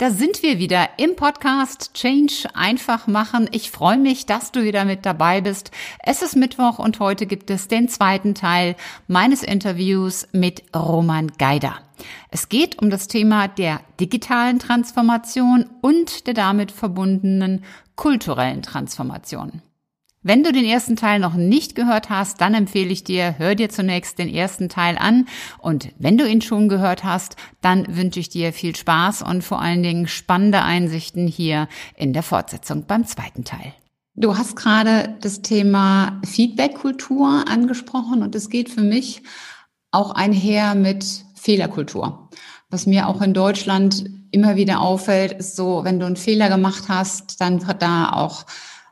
Da sind wir wieder im Podcast Change einfach machen. Ich freue mich, dass du wieder mit dabei bist. Es ist Mittwoch und heute gibt es den zweiten Teil meines Interviews mit Roman Geider. Es geht um das Thema der digitalen Transformation und der damit verbundenen kulturellen Transformation. Wenn du den ersten Teil noch nicht gehört hast, dann empfehle ich dir, hör dir zunächst den ersten Teil an. Und wenn du ihn schon gehört hast, dann wünsche ich dir viel Spaß und vor allen Dingen spannende Einsichten hier in der Fortsetzung beim zweiten Teil. Du hast gerade das Thema Feedback-Kultur angesprochen und es geht für mich auch einher mit Fehlerkultur. Was mir auch in Deutschland immer wieder auffällt, ist so, wenn du einen Fehler gemacht hast, dann wird da auch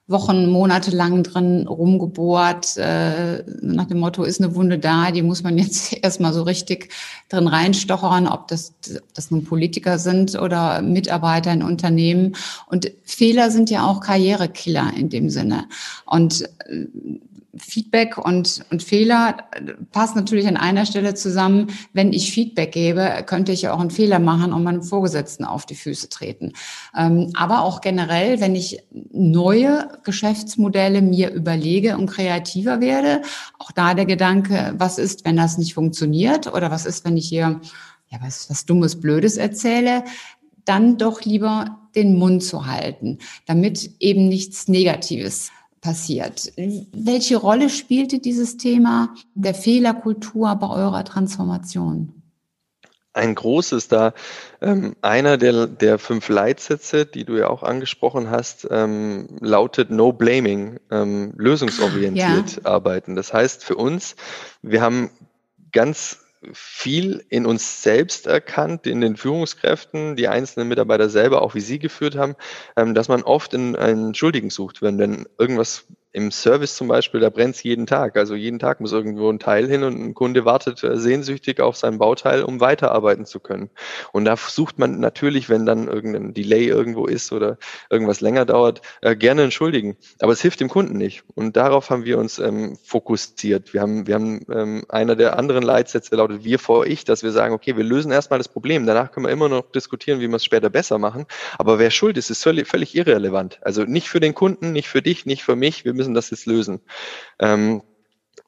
Wochen, Monate lang drin rumgebohrt, äh, nach dem Motto, ist eine Wunde da, die muss man jetzt erstmal so richtig drin reinstochern, ob das, ob das nun Politiker sind oder Mitarbeiter in Unternehmen. Und Fehler sind ja auch Karrierekiller in dem Sinne. Und äh, Feedback und, und Fehler passen natürlich an einer Stelle zusammen. Wenn ich Feedback gebe, könnte ich ja auch einen Fehler machen und meinem Vorgesetzten auf die Füße treten. Ähm, aber auch generell, wenn ich neue Geschäftsmodelle mir überlege und kreativer werde, auch da der Gedanke, was ist, wenn das nicht funktioniert oder was ist, wenn ich hier ja, was, was Dummes, Blödes erzähle, dann doch lieber den Mund zu halten, damit eben nichts Negatives passiert. Welche Rolle spielte dieses Thema der Fehlerkultur bei eurer Transformation? Ein großes da. Ähm, einer der, der fünf Leitsätze, die du ja auch angesprochen hast, ähm, lautet No Blaming, ähm, lösungsorientiert ja. arbeiten. Das heißt für uns, wir haben ganz viel in uns selbst erkannt, in den Führungskräften, die einzelnen Mitarbeiter selber, auch wie sie geführt haben, ähm, dass man oft in einen Schuldigen sucht, wenn denn irgendwas im Service zum Beispiel, da brennt es jeden Tag. Also jeden Tag muss irgendwo ein Teil hin und ein Kunde wartet äh, sehnsüchtig auf sein Bauteil, um weiterarbeiten zu können. Und da sucht man natürlich, wenn dann irgendein Delay irgendwo ist oder irgendwas länger dauert, äh, gerne entschuldigen. Aber es hilft dem Kunden nicht. Und darauf haben wir uns ähm, fokussiert. Wir haben, wir haben ähm, einer der anderen Leitsätze lautet wir vor ich, dass wir sagen, okay, wir lösen erstmal das Problem. Danach können wir immer noch diskutieren, wie wir es später besser machen. Aber wer schuld ist, ist völlig, völlig irrelevant. Also nicht für den Kunden, nicht für dich, nicht für mich. Wir müssen das jetzt lösen. Ähm,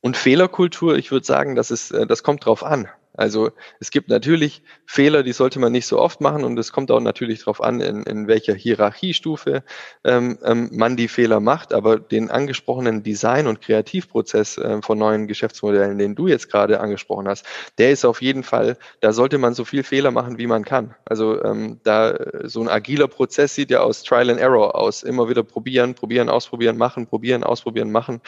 und Fehlerkultur, ich würde sagen, das ist, äh, das kommt drauf an. Also es gibt natürlich Fehler, die sollte man nicht so oft machen und es kommt auch natürlich darauf an, in, in welcher Hierarchiestufe ähm, ähm, man die Fehler macht. Aber den angesprochenen Design- und Kreativprozess äh, von neuen Geschäftsmodellen, den du jetzt gerade angesprochen hast, der ist auf jeden Fall, da sollte man so viel Fehler machen, wie man kann. Also ähm, da so ein agiler Prozess sieht ja aus Trial and Error aus. Immer wieder probieren, probieren, ausprobieren, machen, probieren, ausprobieren, machen.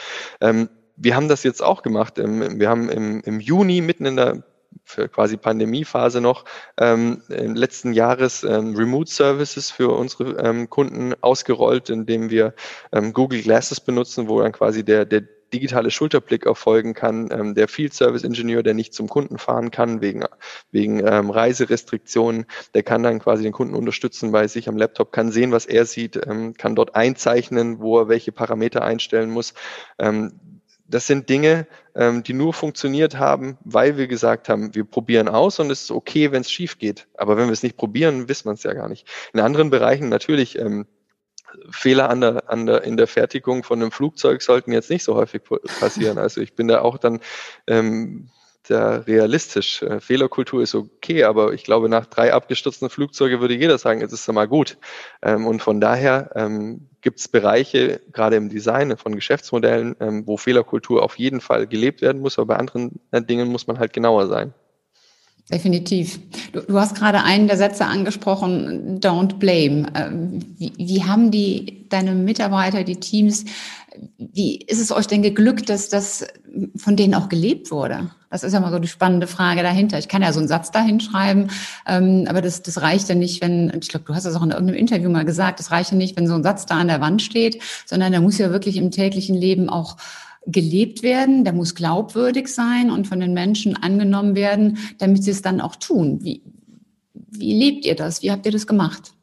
Wir haben das jetzt auch gemacht. Wir haben im, im Juni mitten in der für quasi Pandemiephase noch ähm, letzten Jahres ähm, Remote Services für unsere ähm, Kunden ausgerollt, indem wir ähm, Google Glasses benutzen, wo dann quasi der, der digitale Schulterblick erfolgen kann. Ähm, der Field Service Ingenieur, der nicht zum Kunden fahren kann wegen, wegen ähm, Reiserestriktionen, der kann dann quasi den Kunden unterstützen bei sich am Laptop, kann sehen, was er sieht, ähm, kann dort einzeichnen, wo er welche Parameter einstellen muss. Ähm, das sind Dinge, ähm, die nur funktioniert haben, weil wir gesagt haben, wir probieren aus und es ist okay, wenn es schief geht. Aber wenn wir es nicht probieren, wissen wir es ja gar nicht. In anderen Bereichen natürlich ähm, Fehler an der, an der, in der Fertigung von einem Flugzeug sollten jetzt nicht so häufig passieren. Also ich bin da auch dann ähm, da realistisch. Äh, Fehlerkultur ist okay, aber ich glaube, nach drei abgestürzten Flugzeugen würde jeder sagen, es ist mal gut. Ähm, und von daher ähm, gibt es Bereiche, gerade im Design von Geschäftsmodellen, ähm, wo Fehlerkultur auf jeden Fall gelebt werden muss, aber bei anderen äh, Dingen muss man halt genauer sein. Definitiv. Du, du, hast gerade einen der Sätze angesprochen, don't blame. Ähm, wie, wie haben die, deine Mitarbeiter, die Teams, wie ist es euch denn geglückt, dass das von denen auch gelebt wurde? Das ist ja mal so die spannende Frage dahinter. Ich kann ja so einen Satz dahin schreiben, ähm, aber das, das reicht ja nicht, wenn, ich glaube, du hast das auch in irgendeinem Interview mal gesagt, das reicht ja nicht, wenn so ein Satz da an der Wand steht, sondern der muss ja wirklich im täglichen Leben auch gelebt werden, der muss glaubwürdig sein und von den Menschen angenommen werden, damit sie es dann auch tun. Wie, wie lebt ihr das? Wie habt ihr das gemacht?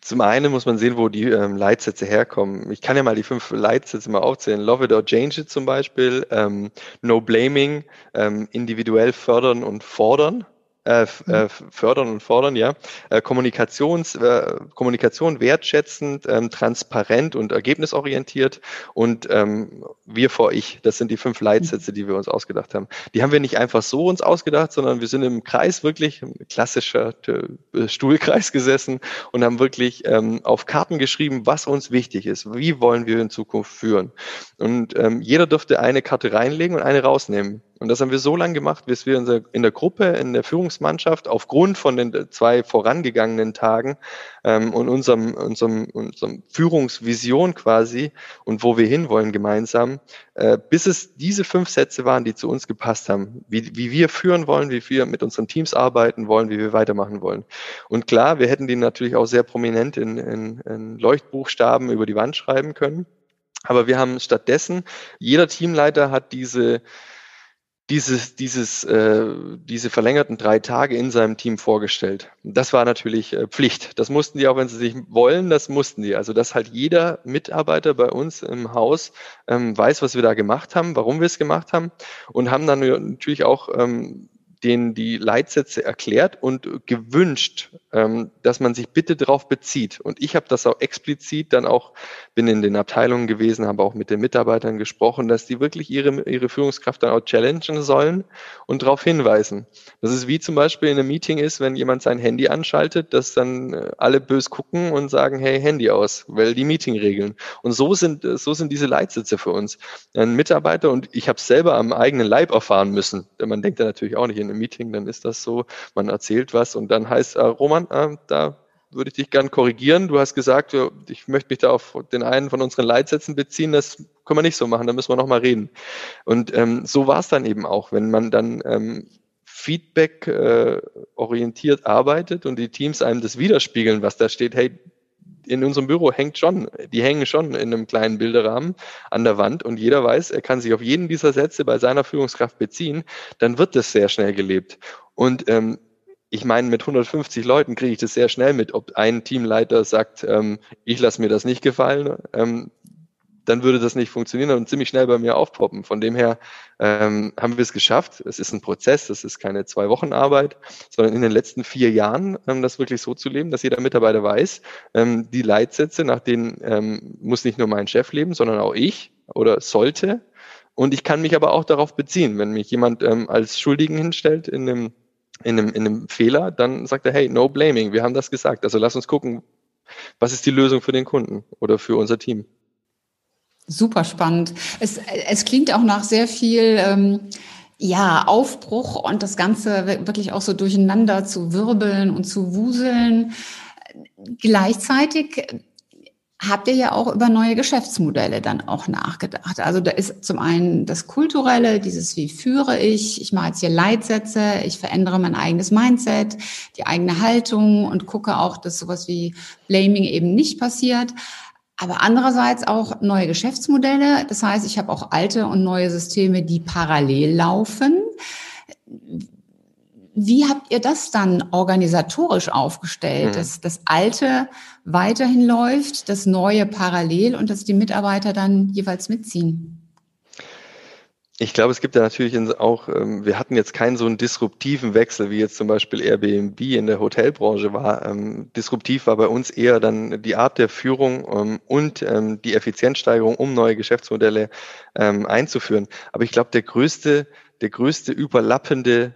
Zum einen muss man sehen, wo die ähm, Leitsätze herkommen. Ich kann ja mal die fünf Leitsätze mal aufzählen. Love it or change it zum Beispiel. Ähm, no blaming, ähm, individuell fördern und fordern. Äh, äh, fördern und fordern, ja. Äh, Kommunikations, äh, Kommunikation wertschätzend, ähm, transparent und ergebnisorientiert und ähm, wir vor ich. Das sind die fünf Leitsätze, die wir uns ausgedacht haben. Die haben wir nicht einfach so uns ausgedacht, sondern wir sind im Kreis wirklich, klassischer äh, Stuhlkreis gesessen und haben wirklich ähm, auf Karten geschrieben, was uns wichtig ist. Wie wollen wir in Zukunft führen? Und ähm, jeder durfte eine Karte reinlegen und eine rausnehmen. Und das haben wir so lange gemacht, bis wir in der Gruppe, in der Führungsmannschaft aufgrund von den zwei vorangegangenen Tagen ähm, und unserem, unserem, unserem Führungsvision quasi und wo wir hinwollen gemeinsam, äh, bis es diese fünf Sätze waren, die zu uns gepasst haben, wie, wie wir führen wollen, wie wir mit unseren Teams arbeiten wollen, wie wir weitermachen wollen. Und klar, wir hätten die natürlich auch sehr prominent in, in, in Leuchtbuchstaben über die Wand schreiben können. Aber wir haben stattdessen, jeder Teamleiter hat diese dieses, dieses, äh, diese verlängerten drei Tage in seinem Team vorgestellt. Das war natürlich äh, Pflicht. Das mussten die auch, wenn sie sich wollen, das mussten die. Also, dass halt jeder Mitarbeiter bei uns im Haus ähm, weiß, was wir da gemacht haben, warum wir es gemacht haben und haben dann natürlich auch ähm, denen die Leitsätze erklärt und gewünscht, ähm, dass man sich bitte darauf bezieht. Und ich habe das auch explizit dann auch, bin in den Abteilungen gewesen, habe auch mit den Mitarbeitern gesprochen, dass die wirklich ihre, ihre Führungskraft dann auch challengen sollen und darauf hinweisen. Das ist wie zum Beispiel in einem Meeting ist, wenn jemand sein Handy anschaltet, dass dann äh, alle bös gucken und sagen, hey, Handy aus, weil die Meetingregeln. Und so sind, so sind diese Leitsätze für uns. Ein Mitarbeiter, und ich habe selber am eigenen Leib erfahren müssen, denn man denkt da natürlich auch nicht in einem Meeting, dann ist das so, man erzählt was und dann heißt, äh, Roman, äh, da würde ich dich gern korrigieren. Du hast gesagt, ich möchte mich da auf den einen von unseren Leitsätzen beziehen. Das können wir nicht so machen, da müssen wir nochmal reden. Und ähm, so war es dann eben auch, wenn man dann ähm, Feedback äh, orientiert arbeitet und die Teams einem das widerspiegeln, was da steht, hey, in unserem Büro hängt schon, die hängen schon in einem kleinen Bilderrahmen an der Wand und jeder weiß, er kann sich auf jeden dieser Sätze bei seiner Führungskraft beziehen, dann wird das sehr schnell gelebt. Und ähm, ich meine, mit 150 Leuten kriege ich das sehr schnell mit, ob ein Teamleiter sagt, ähm, ich lasse mir das nicht gefallen. Ähm, dann würde das nicht funktionieren und ziemlich schnell bei mir aufpoppen. Von dem her ähm, haben wir es geschafft. Es ist ein Prozess, das ist keine zwei Wochen Arbeit, sondern in den letzten vier Jahren ähm, das wirklich so zu leben, dass jeder Mitarbeiter weiß, ähm, die Leitsätze, nach denen ähm, muss nicht nur mein Chef leben, sondern auch ich oder sollte. Und ich kann mich aber auch darauf beziehen, wenn mich jemand ähm, als Schuldigen hinstellt in einem, in, einem, in einem Fehler, dann sagt er, hey, no blaming, wir haben das gesagt. Also lass uns gucken, was ist die Lösung für den Kunden oder für unser Team. Super spannend. Es, es klingt auch nach sehr viel ähm, ja, Aufbruch und das Ganze wirklich auch so durcheinander zu wirbeln und zu wuseln. Gleichzeitig habt ihr ja auch über neue Geschäftsmodelle dann auch nachgedacht. Also da ist zum einen das Kulturelle, dieses wie führe ich, ich mache jetzt hier Leitsätze, ich verändere mein eigenes Mindset, die eigene Haltung und gucke auch, dass sowas wie Blaming eben nicht passiert aber andererseits auch neue Geschäftsmodelle. Das heißt, ich habe auch alte und neue Systeme, die parallel laufen. Wie habt ihr das dann organisatorisch aufgestellt, hm. dass das Alte weiterhin läuft, das Neue parallel und dass die Mitarbeiter dann jeweils mitziehen? Ich glaube, es gibt ja natürlich auch, ähm, wir hatten jetzt keinen so einen disruptiven Wechsel, wie jetzt zum Beispiel Airbnb in der Hotelbranche war. Ähm, disruptiv war bei uns eher dann die Art der Führung ähm, und die Effizienzsteigerung, um neue Geschäftsmodelle einzuführen. Aber ich glaube, der größte, der größte überlappende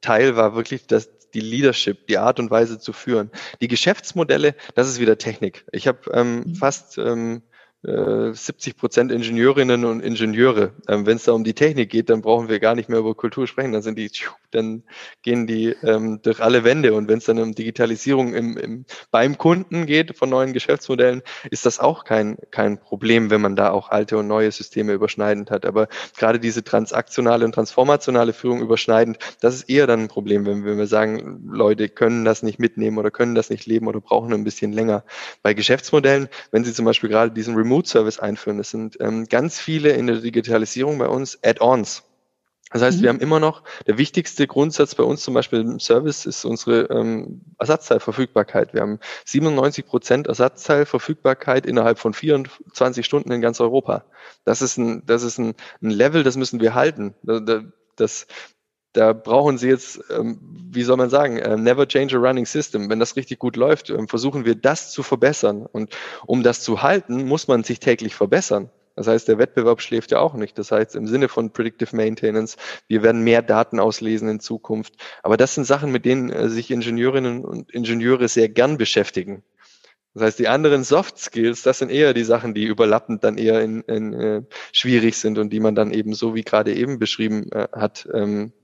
Teil war wirklich das, die Leadership, die Art und Weise zu führen. Die Geschäftsmodelle, das ist wieder Technik. Ich habe ähm, mhm. fast ähm, 70 äh, Prozent Ingenieurinnen und Ingenieure. Ähm, Wenn es da um die Technik geht, dann brauchen wir gar nicht mehr über Kultur sprechen. Dann sind die, dann gehen die ähm, durch alle Wände. Und wenn es dann um Digitalisierung im, im, beim Kunden geht von neuen Geschäftsmodellen, ist das auch kein kein Problem, wenn man da auch alte und neue Systeme überschneidend hat. Aber gerade diese transaktionale und transformationale Führung überschneidend, das ist eher dann ein Problem, wenn, wenn wir sagen, Leute können das nicht mitnehmen oder können das nicht leben oder brauchen ein bisschen länger. Bei Geschäftsmodellen, wenn Sie zum Beispiel gerade diesen Remote Remote-Service einführen. Das sind ähm, ganz viele in der Digitalisierung bei uns Add-ons. Das heißt, mhm. wir haben immer noch, der wichtigste Grundsatz bei uns zum Beispiel im Service ist unsere ähm, Ersatzteilverfügbarkeit. Wir haben 97 Prozent Ersatzteilverfügbarkeit innerhalb von 24 Stunden in ganz Europa. Das ist ein, das ist ein, ein Level, das müssen wir halten. Das, da brauchen Sie jetzt, ähm, wie soll man sagen, äh, never change a running system. Wenn das richtig gut läuft, ähm, versuchen wir das zu verbessern. Und um das zu halten, muss man sich täglich verbessern. Das heißt, der Wettbewerb schläft ja auch nicht. Das heißt, im Sinne von Predictive Maintenance, wir werden mehr Daten auslesen in Zukunft. Aber das sind Sachen, mit denen äh, sich Ingenieurinnen und Ingenieure sehr gern beschäftigen. Das heißt, die anderen Soft Skills, das sind eher die Sachen, die überlappend dann eher in, in, äh, schwierig sind und die man dann eben so wie gerade eben beschrieben äh, hat, ähm,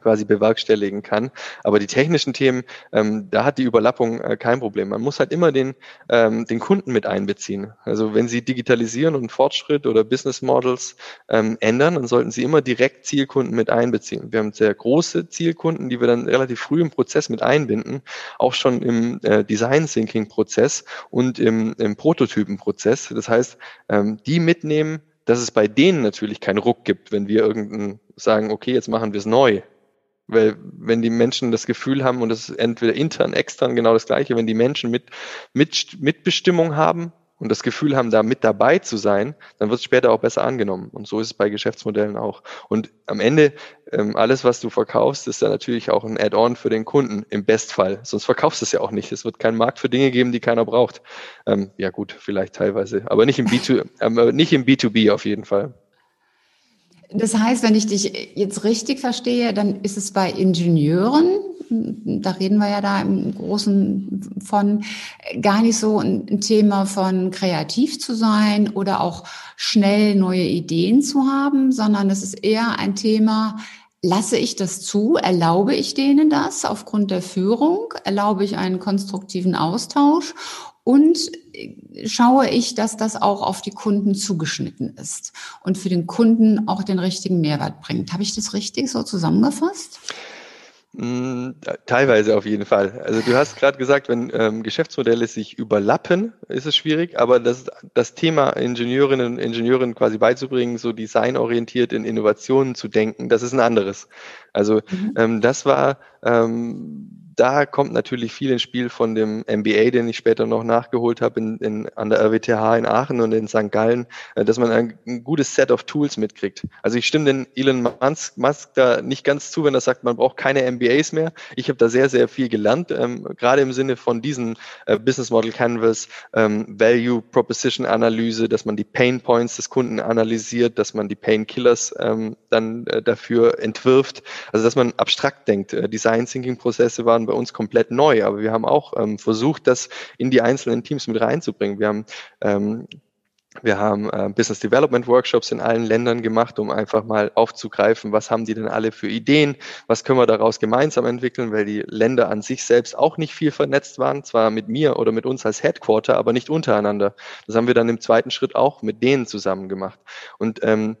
quasi bewerkstelligen kann. Aber die technischen Themen, ähm, da hat die Überlappung äh, kein Problem. Man muss halt immer den, ähm, den Kunden mit einbeziehen. Also wenn Sie digitalisieren und Fortschritt oder Business Models ähm, ändern, dann sollten Sie immer direkt Zielkunden mit einbeziehen. Wir haben sehr große Zielkunden, die wir dann relativ früh im Prozess mit einbinden, auch schon im äh, Design Thinking Prozess und im, im Prototypen-Prozess. Das heißt, ähm, die mitnehmen, dass es bei denen natürlich keinen Ruck gibt, wenn wir irgendeinen sagen, okay, jetzt machen wir es neu. Weil wenn die Menschen das Gefühl haben, und das ist entweder intern, extern genau das Gleiche, wenn die Menschen mit, mit Mitbestimmung haben und das Gefühl haben, da mit dabei zu sein, dann wird es später auch besser angenommen. Und so ist es bei Geschäftsmodellen auch. Und am Ende, ähm, alles, was du verkaufst, ist dann natürlich auch ein Add-on für den Kunden im Bestfall. Sonst verkaufst du es ja auch nicht. Es wird keinen Markt für Dinge geben, die keiner braucht. Ähm, ja gut, vielleicht teilweise, aber nicht im, B2, äh, nicht im B2B auf jeden Fall. Das heißt, wenn ich dich jetzt richtig verstehe, dann ist es bei Ingenieuren, da reden wir ja da im Großen von, gar nicht so ein Thema von kreativ zu sein oder auch schnell neue Ideen zu haben, sondern es ist eher ein Thema, Lasse ich das zu? Erlaube ich denen das aufgrund der Führung? Erlaube ich einen konstruktiven Austausch? Und schaue ich, dass das auch auf die Kunden zugeschnitten ist und für den Kunden auch den richtigen Mehrwert bringt. Habe ich das richtig so zusammengefasst? Mm, teilweise auf jeden Fall. Also du hast gerade gesagt, wenn ähm, Geschäftsmodelle sich überlappen, ist es schwierig, aber das, das Thema Ingenieurinnen und Ingenieuren quasi beizubringen, so designorientiert in Innovationen zu denken, das ist ein anderes. Also mhm. ähm, das war ähm, da kommt natürlich viel ins Spiel von dem MBA, den ich später noch nachgeholt habe in, in, an der RWTH in Aachen und in St. Gallen, äh, dass man ein, ein, gutes Set of Tools mitkriegt. Also ich stimme den Elon Musk, Musk da nicht ganz zu, wenn er sagt, man braucht keine MBAs mehr. Ich habe da sehr, sehr viel gelernt, ähm, gerade im Sinne von diesen äh, Business Model Canvas, ähm, Value Proposition Analyse, dass man die Pain Points des Kunden analysiert, dass man die Pain Killers ähm, dann äh, dafür entwirft. Also dass man abstrakt denkt. Äh, Design Thinking Prozesse waren bei uns komplett neu, aber wir haben auch ähm, versucht, das in die einzelnen Teams mit reinzubringen. Wir haben ähm, wir haben äh, Business Development Workshops in allen Ländern gemacht, um einfach mal aufzugreifen, was haben die denn alle für Ideen, was können wir daraus gemeinsam entwickeln, weil die Länder an sich selbst auch nicht viel vernetzt waren, zwar mit mir oder mit uns als Headquarter, aber nicht untereinander. Das haben wir dann im zweiten Schritt auch mit denen zusammen gemacht. Und ähm,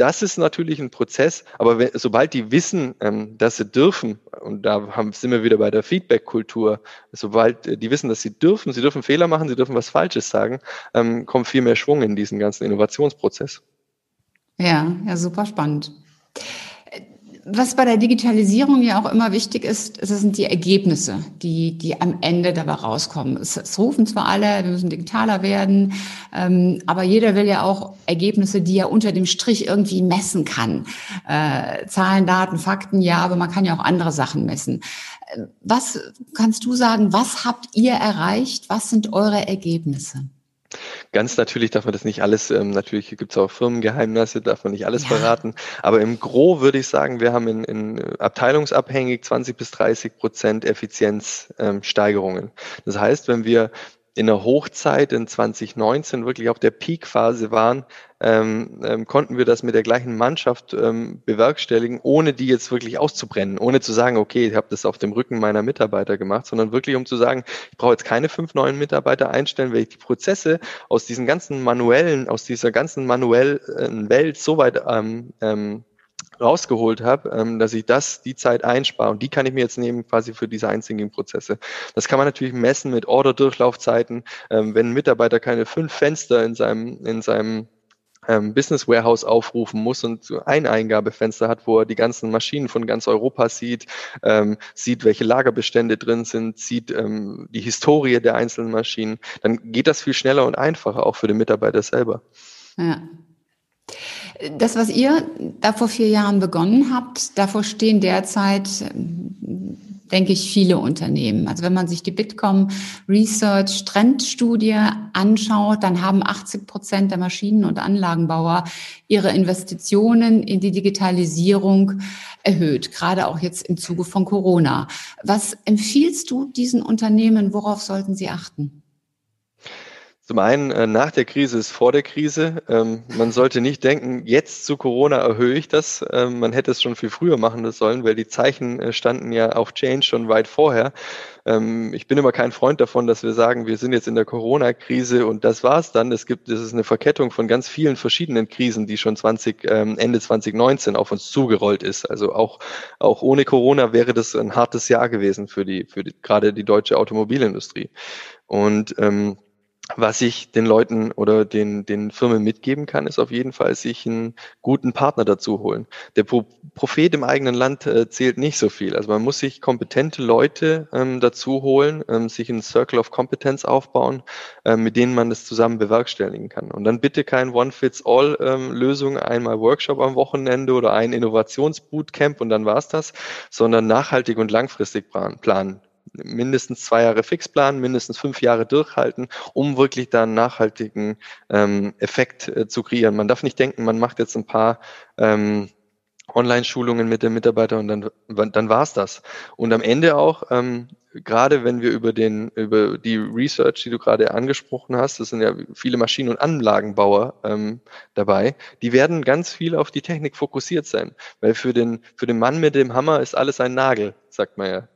das ist natürlich ein Prozess, aber wenn, sobald die wissen, ähm, dass sie dürfen, und da haben, sind wir wieder bei der Feedback-Kultur, sobald äh, die wissen, dass sie dürfen, sie dürfen Fehler machen, sie dürfen was Falsches sagen, ähm, kommt viel mehr Schwung in diesen ganzen Innovationsprozess. Ja, ja, super spannend was bei der Digitalisierung ja auch immer wichtig ist, das sind die Ergebnisse, die, die am Ende dabei rauskommen. Es, es rufen zwar alle, wir müssen digitaler werden, ähm, aber jeder will ja auch Ergebnisse, die er unter dem Strich irgendwie messen kann. Äh, Zahlen, Daten, Fakten, ja, aber man kann ja auch andere Sachen messen. Äh, was kannst du sagen, was habt ihr erreicht? Was sind eure Ergebnisse? Ganz natürlich darf man das nicht alles, ähm, natürlich gibt es auch Firmengeheimnisse, darf man nicht alles ja. verraten. Aber im Gro würde ich sagen, wir haben in, in abteilungsabhängig 20 bis 30 Prozent Effizienzsteigerungen. Ähm, das heißt, wenn wir in der Hochzeit in 2019 wirklich auf der Peak-Phase waren, ähm, ähm, konnten wir das mit der gleichen Mannschaft ähm, bewerkstelligen, ohne die jetzt wirklich auszubrennen, ohne zu sagen, okay, ich habe das auf dem Rücken meiner Mitarbeiter gemacht, sondern wirklich um zu sagen, ich brauche jetzt keine fünf neuen Mitarbeiter einstellen, weil ich die Prozesse aus diesen ganzen manuellen, aus dieser ganzen manuellen Welt so weit ähm, ähm, rausgeholt habe, ähm, dass ich das, die Zeit einspare. Und die kann ich mir jetzt nehmen quasi für diese einzigen Prozesse. Das kann man natürlich messen mit Order-Durchlaufzeiten. Ähm, wenn ein Mitarbeiter keine fünf Fenster in seinem, in seinem ähm, Business Warehouse aufrufen muss und ein Eingabefenster hat, wo er die ganzen Maschinen von ganz Europa sieht, ähm, sieht, welche Lagerbestände drin sind, sieht ähm, die Historie der einzelnen Maschinen, dann geht das viel schneller und einfacher, auch für den Mitarbeiter selber. Ja. Das, was ihr da vor vier Jahren begonnen habt, davor stehen derzeit denke ich, viele Unternehmen. Also wenn man sich die Bitkom Research Trendstudie anschaut, dann haben 80 Prozent der Maschinen- und Anlagenbauer ihre Investitionen in die Digitalisierung erhöht, gerade auch jetzt im Zuge von Corona. Was empfiehlst du diesen Unternehmen? Worauf sollten sie achten? Zum einen, äh, nach der Krise ist vor der Krise. Ähm, man sollte nicht denken, jetzt zu Corona erhöhe ich das. Ähm, man hätte es schon viel früher machen sollen, weil die Zeichen äh, standen ja auf Change schon weit vorher. Ähm, ich bin immer kein Freund davon, dass wir sagen, wir sind jetzt in der Corona-Krise und das war's dann. Es gibt, es ist eine Verkettung von ganz vielen verschiedenen Krisen, die schon 20, Ende 2019 auf uns zugerollt ist. Also auch, auch ohne Corona wäre das ein hartes Jahr gewesen für die, für die, gerade die deutsche Automobilindustrie. Und ähm, was ich den Leuten oder den, den Firmen mitgeben kann, ist auf jeden Fall, sich einen guten Partner dazu holen. Der Pro Prophet im eigenen Land äh, zählt nicht so viel. Also man muss sich kompetente Leute ähm, dazu holen, ähm, sich einen Circle of Competence aufbauen, ähm, mit denen man das zusammen bewerkstelligen kann. Und dann bitte kein One-Fits-All-Lösung, ähm, einmal Workshop am Wochenende oder ein Innovationsbootcamp und dann war's das, sondern nachhaltig und langfristig planen mindestens zwei Jahre fix planen, mindestens fünf Jahre durchhalten, um wirklich da einen nachhaltigen ähm, Effekt äh, zu kreieren. Man darf nicht denken, man macht jetzt ein paar ähm, Online-Schulungen mit den Mitarbeitern und dann, dann war's das. Und am Ende auch, ähm, gerade wenn wir über den, über die Research, die du gerade angesprochen hast, das sind ja viele Maschinen- und Anlagenbauer ähm, dabei, die werden ganz viel auf die Technik fokussiert sein. Weil für den, für den Mann mit dem Hammer ist alles ein Nagel, sagt man ja.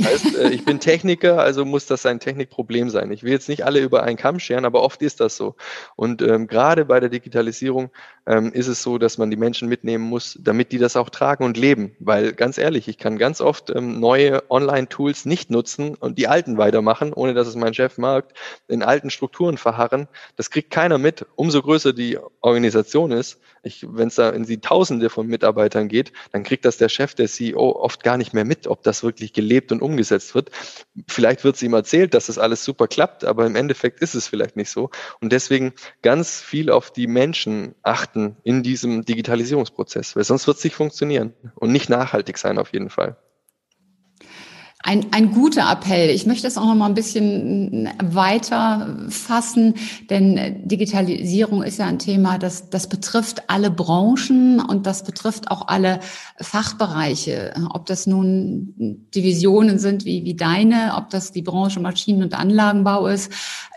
Heißt, äh, ich bin Techniker, also muss das ein Technikproblem sein. Ich will jetzt nicht alle über einen Kamm scheren, aber oft ist das so. Und ähm, gerade bei der Digitalisierung ähm, ist es so, dass man die Menschen mitnehmen muss, damit die das auch tragen und leben. Weil ganz ehrlich, ich kann ganz oft ähm, neue Online-Tools nicht nutzen und die alten weitermachen, ohne dass es mein Chef mag, in alten Strukturen verharren. Das kriegt keiner mit. Umso größer die Organisation ist, wenn es da in die Tausende von Mitarbeitern geht, dann kriegt das der Chef, der CEO oft gar nicht mehr mit, ob das wirklich gelebt und umgesetzt wird. Vielleicht wird es ihm erzählt, dass das alles super klappt, aber im Endeffekt ist es vielleicht nicht so. Und deswegen ganz viel auf die Menschen achten in diesem Digitalisierungsprozess, weil sonst wird es nicht funktionieren und nicht nachhaltig sein auf jeden Fall. Ein, ein guter Appell. Ich möchte es auch noch mal ein bisschen weiter fassen, denn Digitalisierung ist ja ein Thema, das, das betrifft alle Branchen und das betrifft auch alle Fachbereiche. Ob das nun Divisionen sind wie, wie deine, ob das die Branche Maschinen- und Anlagenbau ist.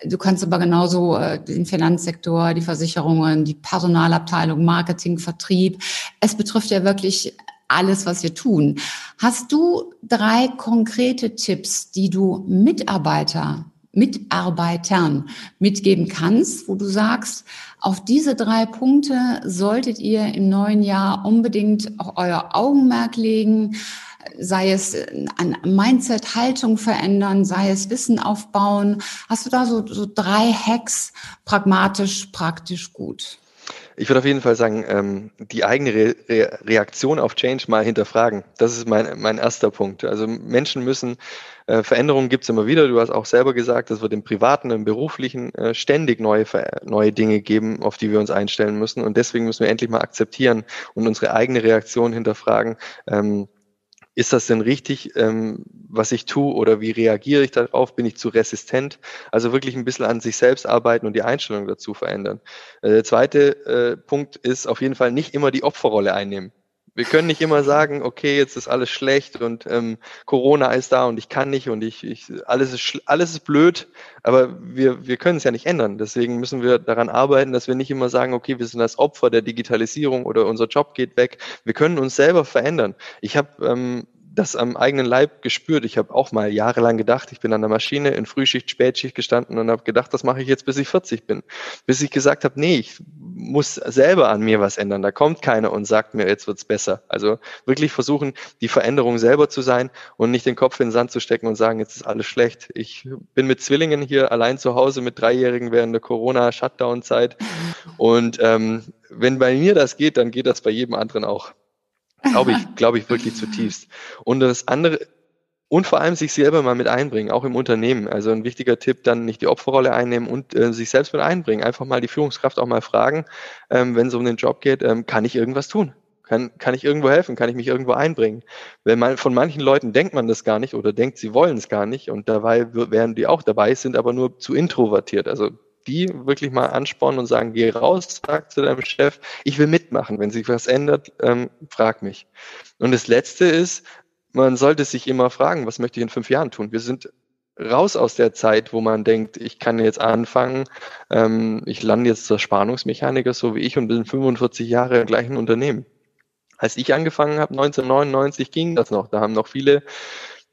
Du kannst aber genauso äh, den Finanzsektor, die Versicherungen, die Personalabteilung, Marketing, Vertrieb. Es betrifft ja wirklich alles, was wir tun. Hast du drei konkrete Tipps, die du Mitarbeiter, Mitarbeitern mitgeben kannst, wo du sagst, auf diese drei Punkte solltet ihr im neuen Jahr unbedingt auch euer Augenmerk legen, sei es an Mindset, Haltung verändern, sei es Wissen aufbauen. Hast du da so, so drei Hacks pragmatisch, praktisch gut? Ich würde auf jeden Fall sagen, ähm, die eigene Re Re Reaktion auf Change mal hinterfragen. Das ist mein, mein erster Punkt. Also Menschen müssen, äh, Veränderungen gibt es immer wieder. Du hast auch selber gesagt, es wird im Privaten, im Beruflichen äh, ständig neue, neue Dinge geben, auf die wir uns einstellen müssen. Und deswegen müssen wir endlich mal akzeptieren und unsere eigene Reaktion hinterfragen. Ähm, ist das denn richtig, ähm, was ich tue oder wie reagiere ich darauf? Bin ich zu resistent? Also wirklich ein bisschen an sich selbst arbeiten und die Einstellung dazu verändern. Äh, der zweite äh, Punkt ist auf jeden Fall nicht immer die Opferrolle einnehmen. Wir können nicht immer sagen, okay, jetzt ist alles schlecht und ähm, Corona ist da und ich kann nicht und ich, ich alles ist alles ist blöd, aber wir wir können es ja nicht ändern. Deswegen müssen wir daran arbeiten, dass wir nicht immer sagen, okay, wir sind das Opfer der Digitalisierung oder unser Job geht weg. Wir können uns selber verändern. Ich habe ähm, das am eigenen Leib gespürt. Ich habe auch mal jahrelang gedacht, ich bin an der Maschine in Frühschicht, Spätschicht gestanden und habe gedacht, das mache ich jetzt, bis ich 40 bin. Bis ich gesagt habe, nee, ich muss selber an mir was ändern. Da kommt keiner und sagt mir, jetzt wird's besser. Also wirklich versuchen, die Veränderung selber zu sein und nicht den Kopf in den Sand zu stecken und sagen, jetzt ist alles schlecht. Ich bin mit Zwillingen hier allein zu Hause mit Dreijährigen während der Corona-Shutdown-Zeit und ähm, wenn bei mir das geht, dann geht das bei jedem anderen auch. Glaube ich, glaube ich wirklich zutiefst. Und das andere, und vor allem sich selber mal mit einbringen, auch im Unternehmen. Also ein wichtiger Tipp, dann nicht die Opferrolle einnehmen und äh, sich selbst mit einbringen. Einfach mal die Führungskraft auch mal fragen, ähm, wenn es um den Job geht, ähm, kann ich irgendwas tun? Kann, kann ich irgendwo helfen? Kann ich mich irgendwo einbringen? Wenn man, von manchen Leuten denkt man das gar nicht oder denkt, sie wollen es gar nicht und dabei wären die auch dabei, sind aber nur zu introvertiert. Also die wirklich mal anspornen und sagen, geh raus, sag zu deinem Chef, ich will mitmachen. Wenn sich was ändert, ähm, frag mich. Und das Letzte ist, man sollte sich immer fragen, was möchte ich in fünf Jahren tun? Wir sind raus aus der Zeit, wo man denkt, ich kann jetzt anfangen, ähm, ich lande jetzt zur Spannungsmechaniker, so wie ich, und bin 45 Jahre im gleichen Unternehmen. Als ich angefangen habe, 1999, ging das noch. Da haben noch viele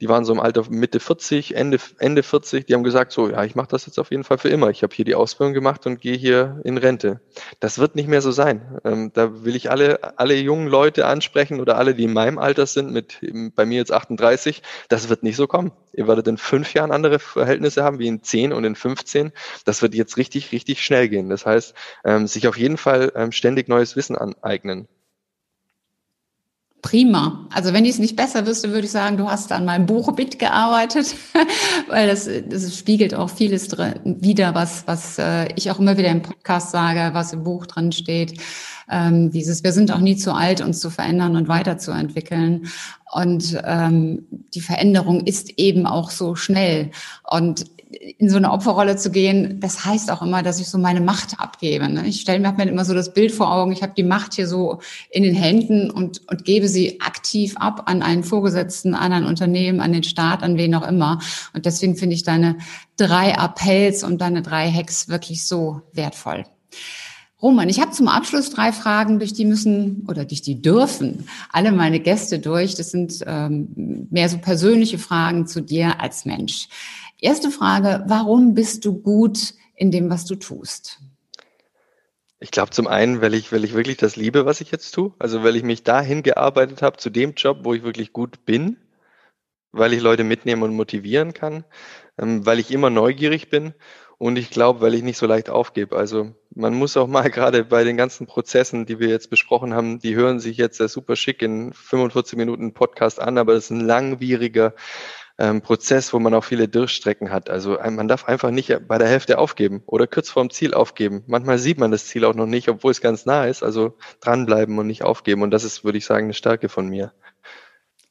die waren so im Alter Mitte 40, Ende, Ende 40, die haben gesagt, so, ja, ich mache das jetzt auf jeden Fall für immer. Ich habe hier die Ausbildung gemacht und gehe hier in Rente. Das wird nicht mehr so sein. Ähm, da will ich alle, alle jungen Leute ansprechen oder alle, die in meinem Alter sind, mit bei mir jetzt 38, das wird nicht so kommen. Ihr werdet in fünf Jahren andere Verhältnisse haben wie in zehn und in 15. Das wird jetzt richtig, richtig schnell gehen. Das heißt, ähm, sich auf jeden Fall ähm, ständig neues Wissen aneignen. Prima. Also wenn ich es nicht besser wüsste, würde ich sagen, du hast an meinem Buch mitgearbeitet, weil das, das spiegelt auch vieles drin, wieder, was, was äh, ich auch immer wieder im Podcast sage, was im Buch drin steht. Ähm, dieses, wir sind auch nie zu alt, uns zu verändern und weiterzuentwickeln. Und ähm, die Veränderung ist eben auch so schnell. Und in so eine Opferrolle zu gehen, das heißt auch immer, dass ich so meine Macht abgebe. Ne? Ich stelle mir immer so das Bild vor Augen, ich habe die Macht hier so in den Händen und, und gebe sie aktiv ab an einen Vorgesetzten, an ein Unternehmen, an den Staat, an wen auch immer. Und deswegen finde ich deine drei Appells und deine drei Hacks wirklich so wertvoll. Roman, ich habe zum Abschluss drei Fragen, durch die müssen oder durch die dürfen alle meine Gäste durch. Das sind ähm, mehr so persönliche Fragen zu dir als Mensch. Erste Frage, warum bist du gut in dem, was du tust? Ich glaube zum einen, weil ich, weil ich wirklich das liebe, was ich jetzt tue. Also weil ich mich dahin gearbeitet habe, zu dem Job, wo ich wirklich gut bin, weil ich Leute mitnehmen und motivieren kann, ähm, weil ich immer neugierig bin und ich glaube, weil ich nicht so leicht aufgebe. Also man muss auch mal gerade bei den ganzen Prozessen, die wir jetzt besprochen haben, die hören sich jetzt super schick in 45 Minuten Podcast an, aber das ist ein langwieriger ähm, Prozess, wo man auch viele Durchstrecken hat. Also man darf einfach nicht bei der Hälfte aufgeben oder kurz vorm Ziel aufgeben. Manchmal sieht man das Ziel auch noch nicht, obwohl es ganz nah ist. Also dranbleiben und nicht aufgeben. Und das ist, würde ich sagen, eine Stärke von mir.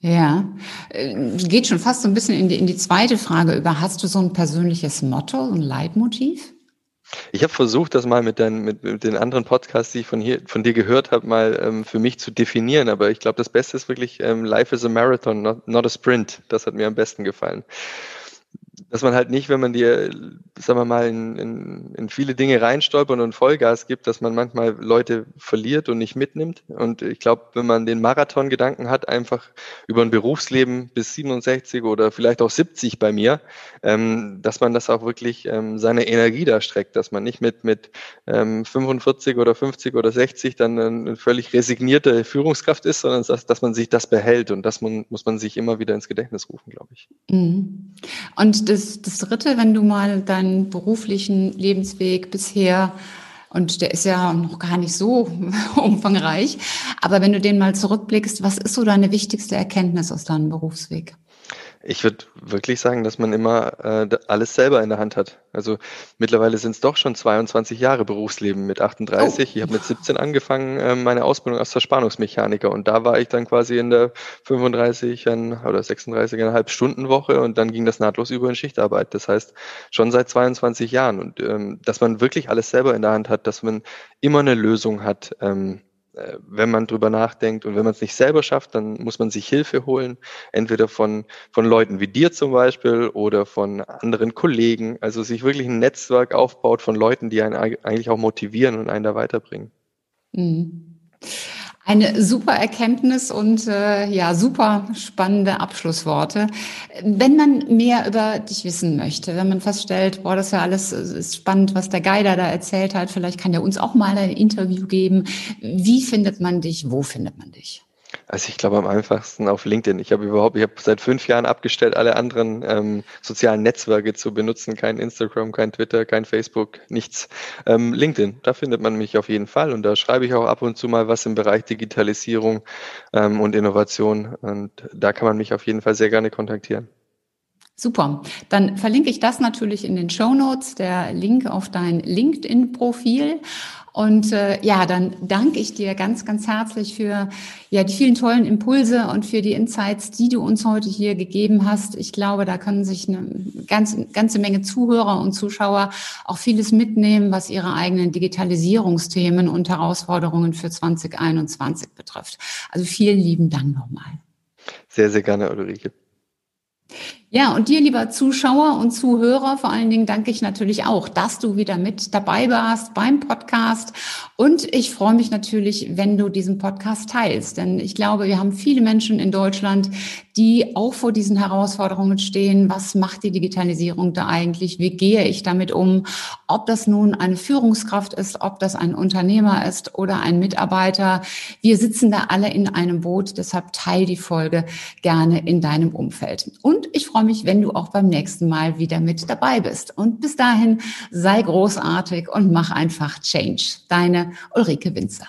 Ja, äh, geht schon fast so ein bisschen in die, in die zweite Frage über. Hast du so ein persönliches Motto, ein Leitmotiv? Ich habe versucht, das mal mit, deinen, mit, mit den anderen Podcasts, die ich von, hier, von dir gehört habe, mal ähm, für mich zu definieren. Aber ich glaube, das Beste ist wirklich ähm, Life is a Marathon, not, not a Sprint. Das hat mir am besten gefallen dass man halt nicht, wenn man dir, sagen wir mal, in, in, in viele Dinge reinstolpert und Vollgas gibt, dass man manchmal Leute verliert und nicht mitnimmt. Und ich glaube, wenn man den Marathon-Gedanken hat, einfach über ein Berufsleben bis 67 oder vielleicht auch 70 bei mir, ähm, dass man das auch wirklich ähm, seine Energie da streckt, dass man nicht mit, mit ähm, 45 oder 50 oder 60 dann eine völlig resignierte Führungskraft ist, sondern dass, dass man sich das behält und das man, muss man sich immer wieder ins Gedächtnis rufen, glaube ich. Mhm. Das, das Dritte, wenn du mal deinen beruflichen Lebensweg bisher und der ist ja noch gar nicht so umfangreich. Aber wenn du den mal zurückblickst, was ist so deine wichtigste Erkenntnis aus deinem Berufsweg? Ich würde wirklich sagen, dass man immer äh, alles selber in der Hand hat. Also mittlerweile sind es doch schon 22 Jahre Berufsleben mit 38. Oh. Ich habe mit 17 angefangen, äh, meine Ausbildung als Verspannungsmechaniker und da war ich dann quasi in der 35 oder 36,5 Stunden Woche und dann ging das nahtlos über in Schichtarbeit. Das heißt, schon seit 22 Jahren und ähm, dass man wirklich alles selber in der Hand hat, dass man immer eine Lösung hat. Ähm, äh, wenn man drüber nachdenkt und wenn man es nicht selber schafft, dann muss man sich Hilfe holen, entweder von, von Leuten wie dir zum Beispiel oder von anderen Kollegen, also sich wirklich ein Netzwerk aufbaut von Leuten, die einen eigentlich auch motivieren und einen da weiterbringen. Mhm. Eine super Erkenntnis und äh, ja, super spannende Abschlussworte. Wenn man mehr über dich wissen möchte, wenn man feststellt, boah, das ist ja alles ist spannend, was der Geider da erzählt hat, vielleicht kann er uns auch mal ein Interview geben. Wie findet man dich? Wo findet man dich? Also ich glaube am einfachsten auf LinkedIn. Ich habe überhaupt, ich habe seit fünf Jahren abgestellt, alle anderen ähm, sozialen Netzwerke zu benutzen. Kein Instagram, kein Twitter, kein Facebook, nichts. Ähm, LinkedIn, da findet man mich auf jeden Fall und da schreibe ich auch ab und zu mal was im Bereich Digitalisierung ähm, und Innovation und da kann man mich auf jeden Fall sehr gerne kontaktieren. Super. Dann verlinke ich das natürlich in den Show Notes, der Link auf dein LinkedIn-Profil. Und äh, ja, dann danke ich dir ganz, ganz herzlich für ja die vielen tollen Impulse und für die Insights, die du uns heute hier gegeben hast. Ich glaube, da können sich eine ganze, ganze Menge Zuhörer und Zuschauer auch vieles mitnehmen, was ihre eigenen Digitalisierungsthemen und Herausforderungen für 2021 betrifft. Also vielen lieben Dank nochmal. Sehr, sehr gerne, Ulrike. Ja, und dir, lieber Zuschauer und Zuhörer, vor allen Dingen danke ich natürlich auch, dass du wieder mit dabei warst beim Podcast. Und ich freue mich natürlich, wenn du diesen Podcast teilst. Denn ich glaube, wir haben viele Menschen in Deutschland, die auch vor diesen Herausforderungen stehen. Was macht die Digitalisierung da eigentlich? Wie gehe ich damit um? Ob das nun eine Führungskraft ist, ob das ein Unternehmer ist oder ein Mitarbeiter. Wir sitzen da alle in einem Boot. Deshalb teil die Folge gerne in deinem Umfeld. Und ich freue freue mich, wenn du auch beim nächsten Mal wieder mit dabei bist. Und bis dahin sei großartig und mach einfach Change. Deine Ulrike Winzer.